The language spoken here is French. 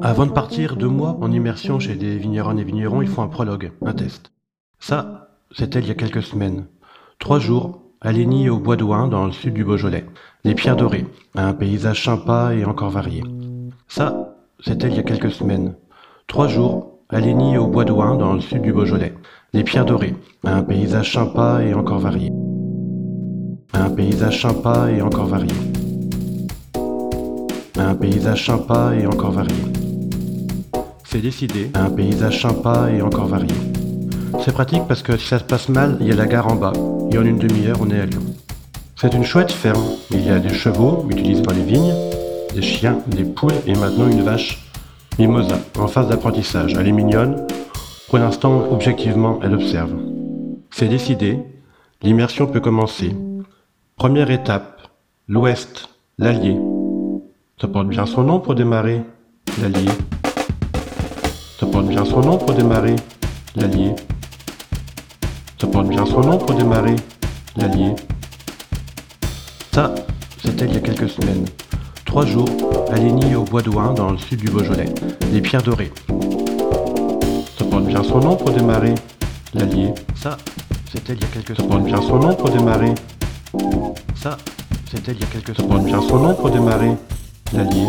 Avant de partir deux mois en immersion chez des vignerons et vignerons, ils font un prologue, un test. Ça, c'était il y a quelques semaines. Trois jours, à au Bois d'Ouin, dans le sud du Beaujolais. Les pierres dorées, un paysage sympa et encore varié. Ça, c'était il y a quelques semaines. Trois jours, à au Bois d'Ouin, dans le sud du Beaujolais. Les pierres dorées, un paysage sympa et encore varié. Un paysage sympa et encore varié. Un paysage sympa et encore varié. C'est décidé, un paysage sympa et encore varié. C'est pratique parce que si ça se passe mal, il y a la gare en bas, et en une demi-heure, on est à Lyon. C'est une chouette ferme. Il y a des chevaux utilisés dans les vignes, des chiens, des poules et maintenant une vache. Mimosa, en phase d'apprentissage. Elle est mignonne. Pour l'instant, objectivement, elle observe. C'est décidé. L'immersion peut commencer. Première étape. L'ouest. L'Allier. Ça porte bien son nom pour démarrer. L'Allier. Ça porte bien son nom pour démarrer. L'Allier. Ça porte bien son nom pour démarrer. L'Allier. Ça, c'était il y a quelques semaines. Trois jours, à Ligny au Bois d'Ouin, dans le sud du Beaujolais. Les pierres dorées. Ça porte bien son nom pour démarrer. L'Allier. Ça, c'était il y a quelques semaines. Ça porte bien son nom pour démarrer. Ça, c'était il y a quelques semaines. Ça porte bien son nom pour démarrer. L'Allier.